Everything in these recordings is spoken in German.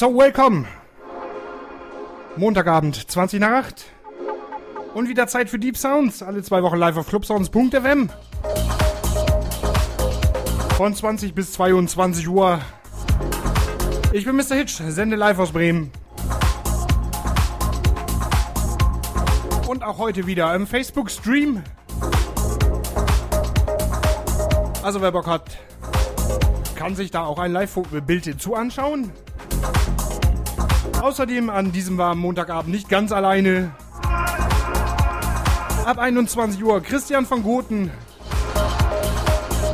So, welcome. Montagabend, 20 nach 8. Und wieder Zeit für Deep Sounds. Alle zwei Wochen live auf clubsounds.fm. Von 20 bis 22 Uhr. Ich bin Mr. Hitch, sende live aus Bremen. Und auch heute wieder im Facebook-Stream. Also wer Bock hat, kann sich da auch ein Live-Bild zu anschauen. Außerdem an diesem warmen Montagabend nicht ganz alleine. Ab 21 Uhr Christian von Goten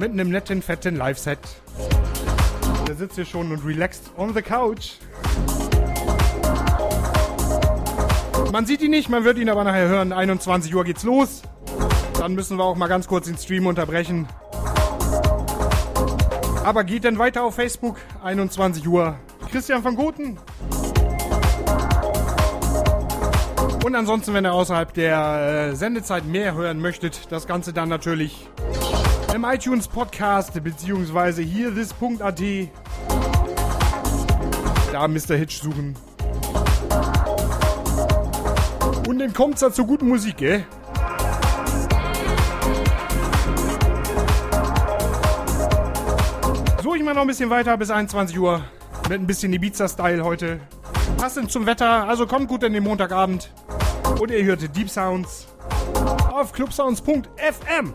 mit einem netten, fetten Live-Set. Der sitzt hier schon und relaxed on the couch. Man sieht ihn nicht, man wird ihn aber nachher hören. 21 Uhr geht's los. Dann müssen wir auch mal ganz kurz den Stream unterbrechen. Aber geht dann weiter auf Facebook, 21 Uhr. Christian von Goten. Und ansonsten, wenn ihr außerhalb der äh, Sendezeit mehr hören möchtet, das Ganze dann natürlich im iTunes Podcast beziehungsweise hier this.at. Da Mr. Hitch suchen. Und dann kommt's da zur guten Musik, gell? So, ich mal noch ein bisschen weiter bis 21 Uhr. Mit ein bisschen Ibiza-Style heute. Passend zum Wetter, also kommt gut in den Montagabend. Und ihr hört Deep Sounds auf clubsounds.fm.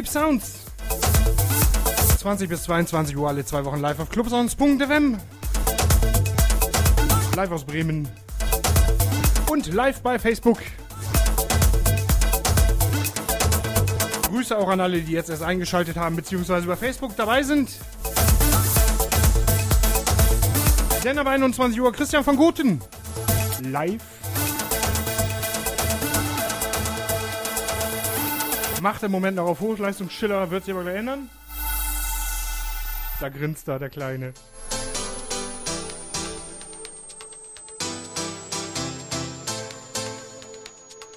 Deep Sounds. 20 bis 22 Uhr alle zwei Wochen live auf clubsounds.fm. Live aus Bremen. Und live bei Facebook. Grüße auch an alle, die jetzt erst eingeschaltet haben, beziehungsweise über Facebook dabei sind. Denn ab 21 Uhr Christian von Guten. Live. Macht im Moment noch auf Hochleistungsschiller, wird sich aber gleich ändern. Da grinst da der Kleine.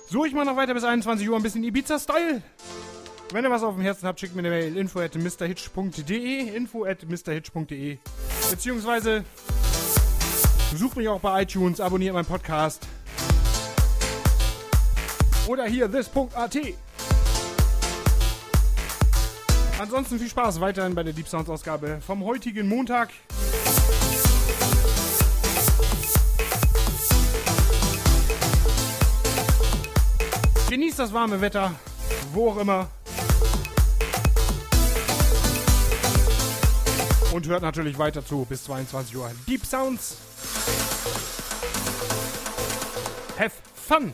So, ich mache noch weiter bis 21 Uhr ein bisschen Ibiza-Style. Wenn ihr was auf dem Herzen habt, schickt mir eine Mail info at mrhitch.de info at mrhitch.de Beziehungsweise besucht mich auch bei iTunes, abonniert meinen Podcast. Oder hier this.at. Ansonsten viel Spaß weiterhin bei der Deep Sounds Ausgabe vom heutigen Montag. Genießt das warme Wetter, wo auch immer. Und hört natürlich weiter zu bis 22 Uhr. Deep Sounds. Have fun!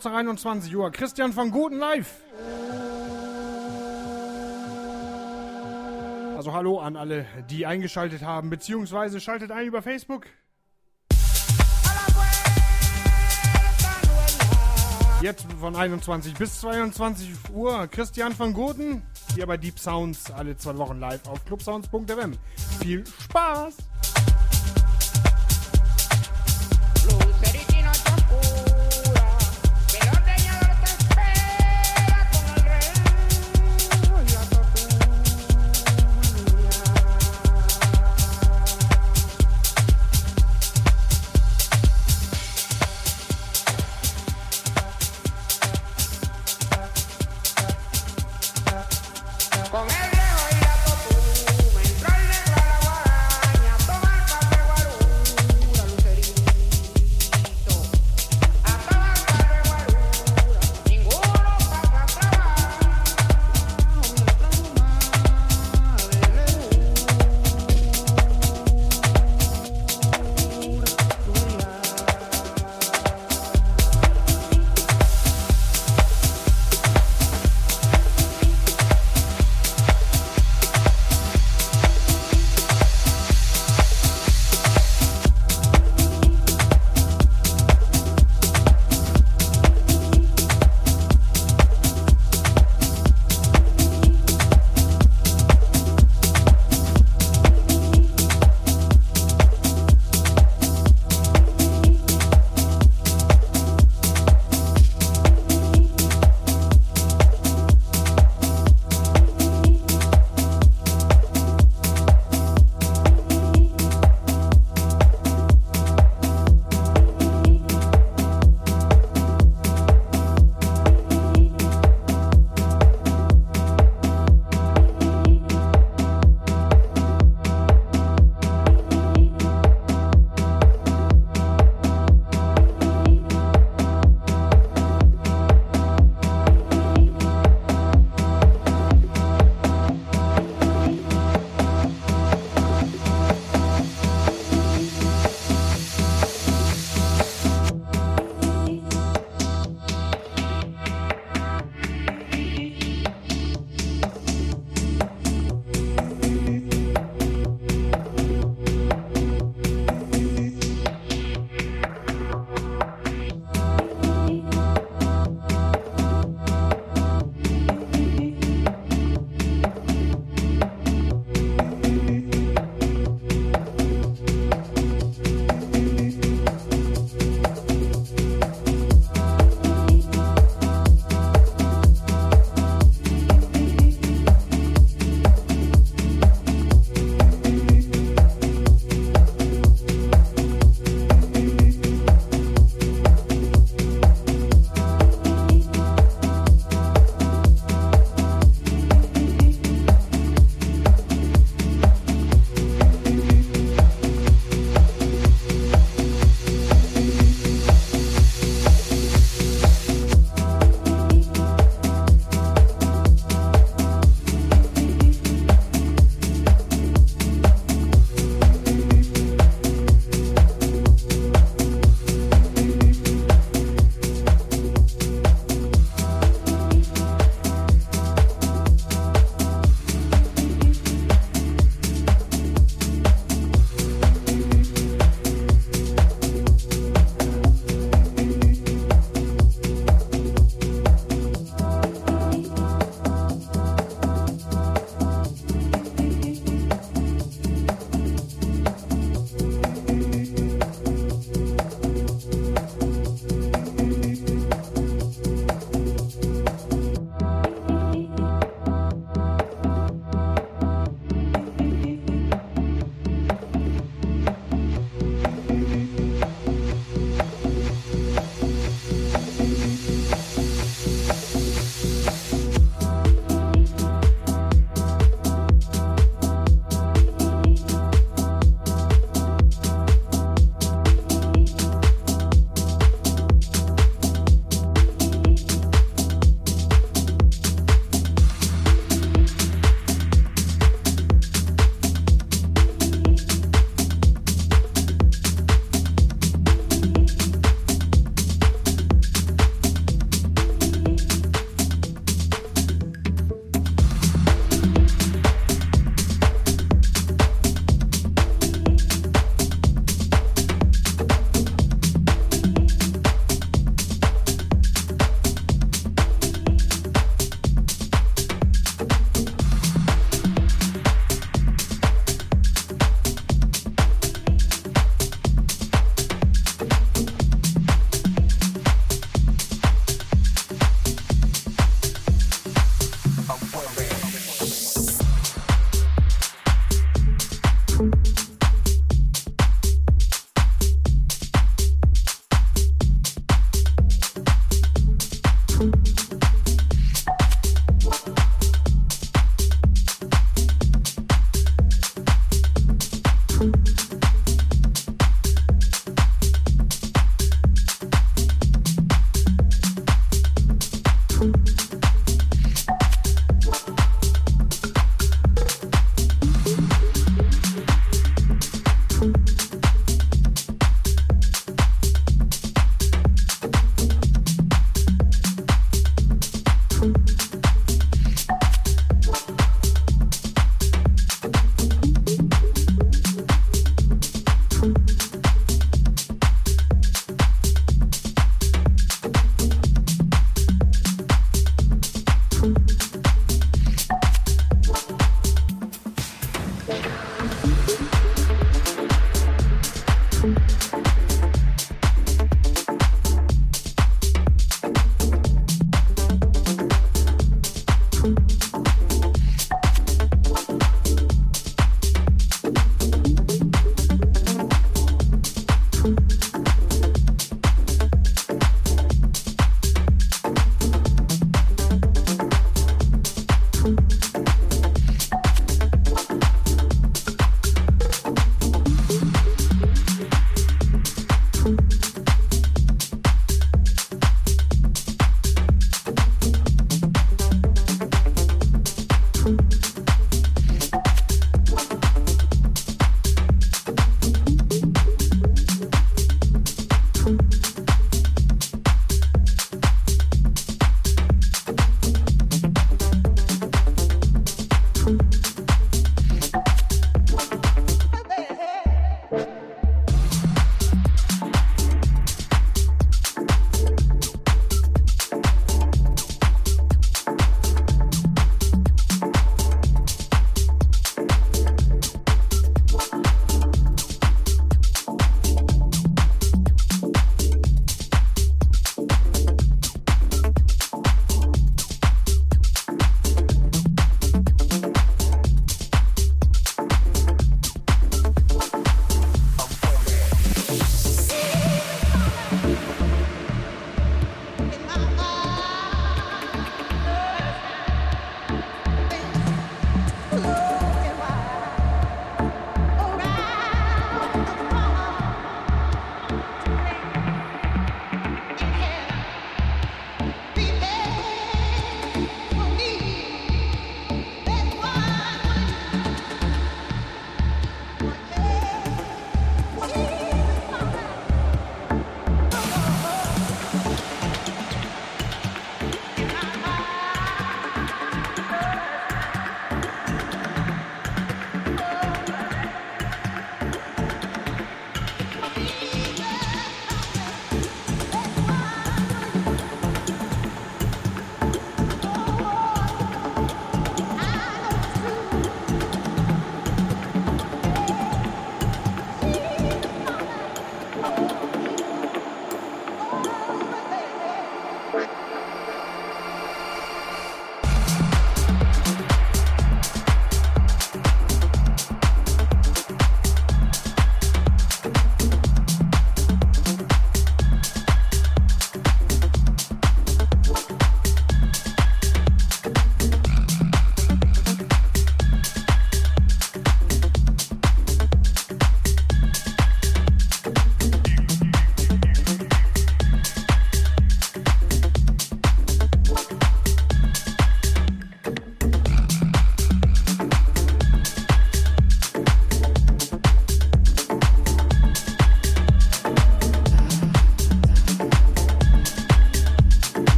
Kurz nach 21 Uhr. Christian von Guten live. Also hallo an alle, die eingeschaltet haben, beziehungsweise schaltet ein über Facebook. Jetzt von 21 bis 22 Uhr Christian von Gurten, hier bei Deep Sounds, alle zwei Wochen live auf clubsounds.fm. Viel Spaß!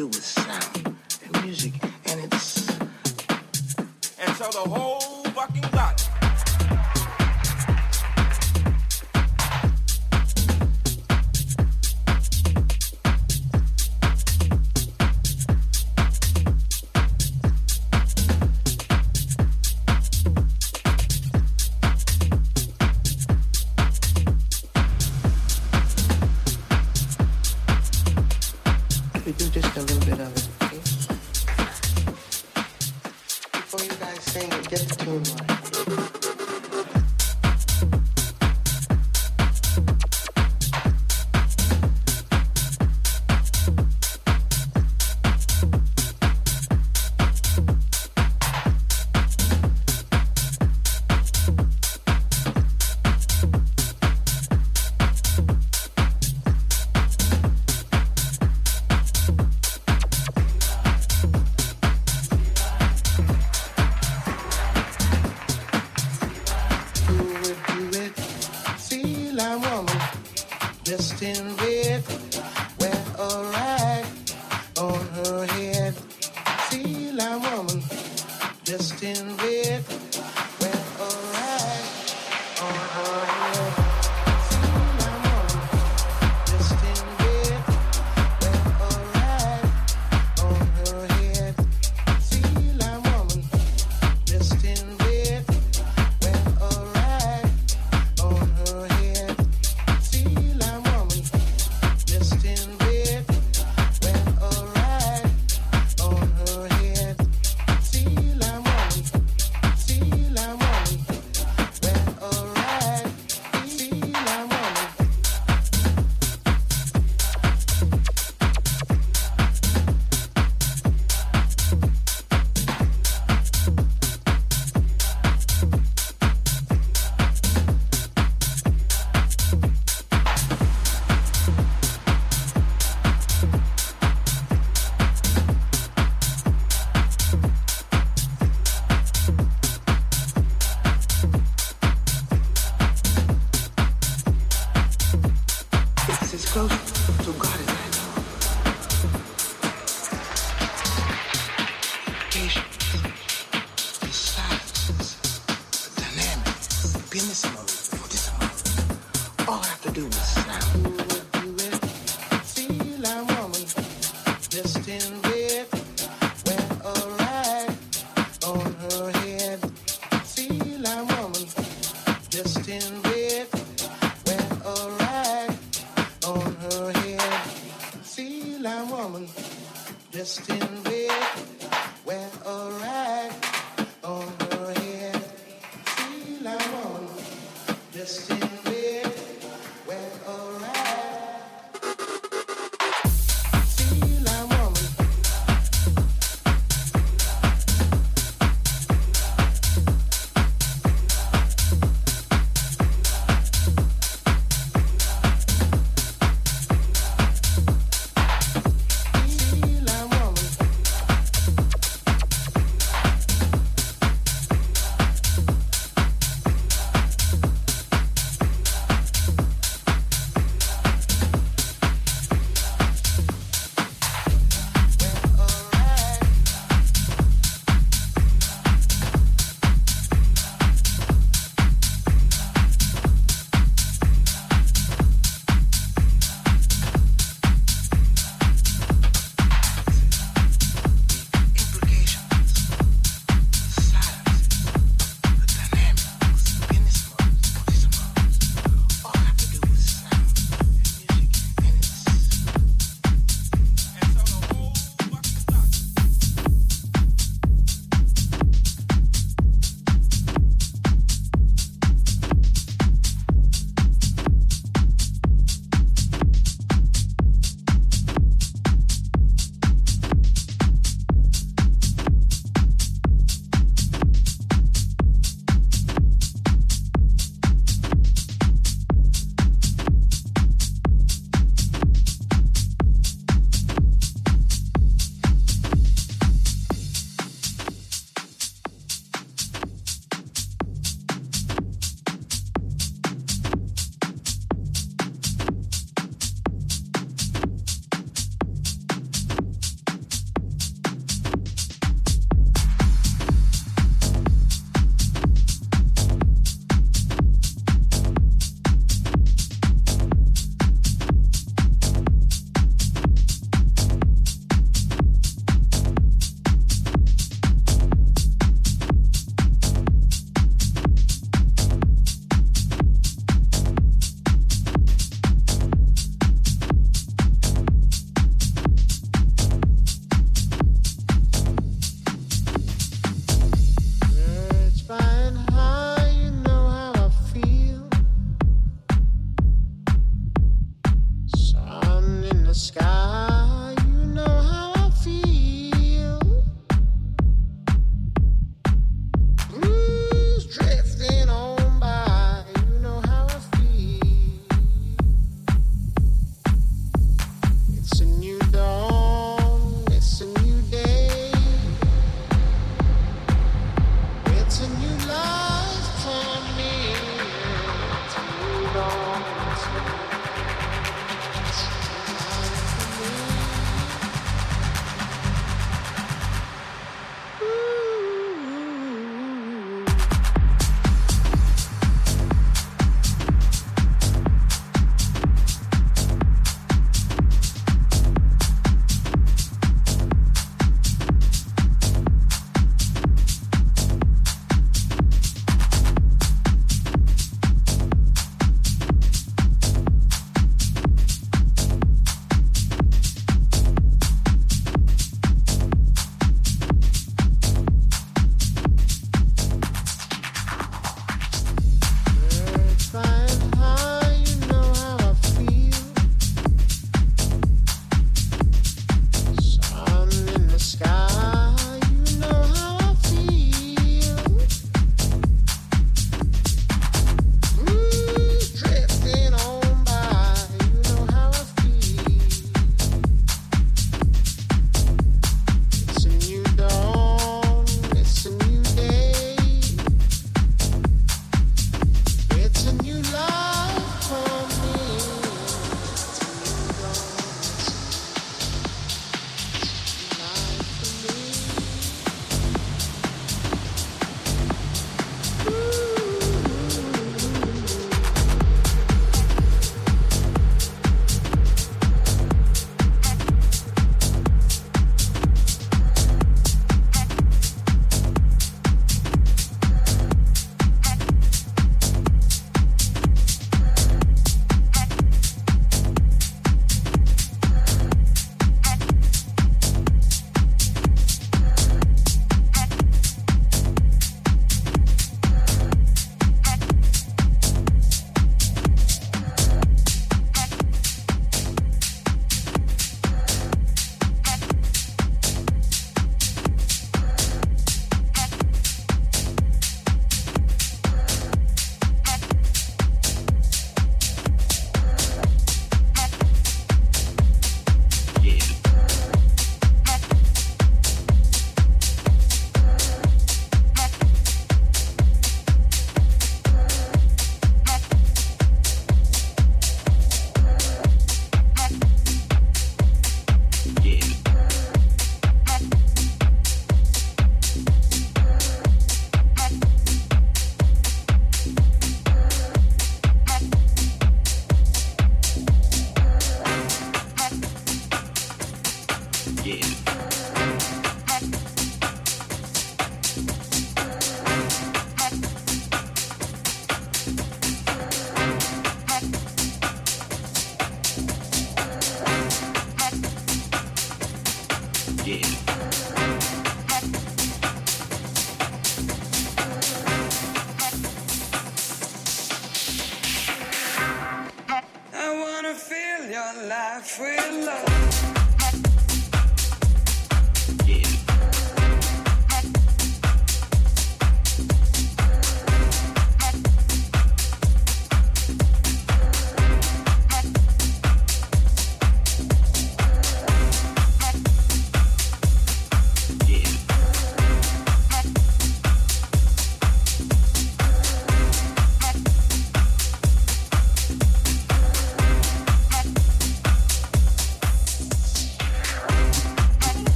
It was little bit of it, okay? Before you guys sing it, get the tune right.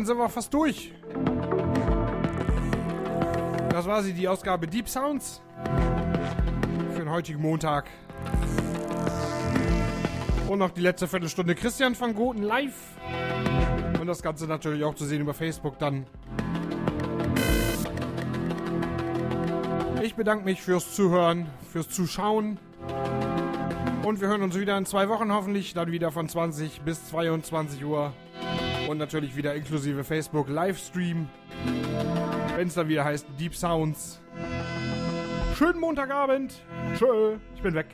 Dann sind wir fast durch. Das war sie, die Ausgabe Deep Sounds für den heutigen Montag. Und noch die letzte Viertelstunde Christian van Goten live. Und das Ganze natürlich auch zu sehen über Facebook dann. Ich bedanke mich fürs Zuhören, fürs Zuschauen. Und wir hören uns wieder in zwei Wochen hoffentlich, dann wieder von 20 bis 22 Uhr. Und natürlich wieder inklusive Facebook Livestream. Wenn es dann wieder heißt Deep Sounds. Schönen Montagabend. Tschö, ich bin weg.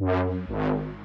Wow, wow.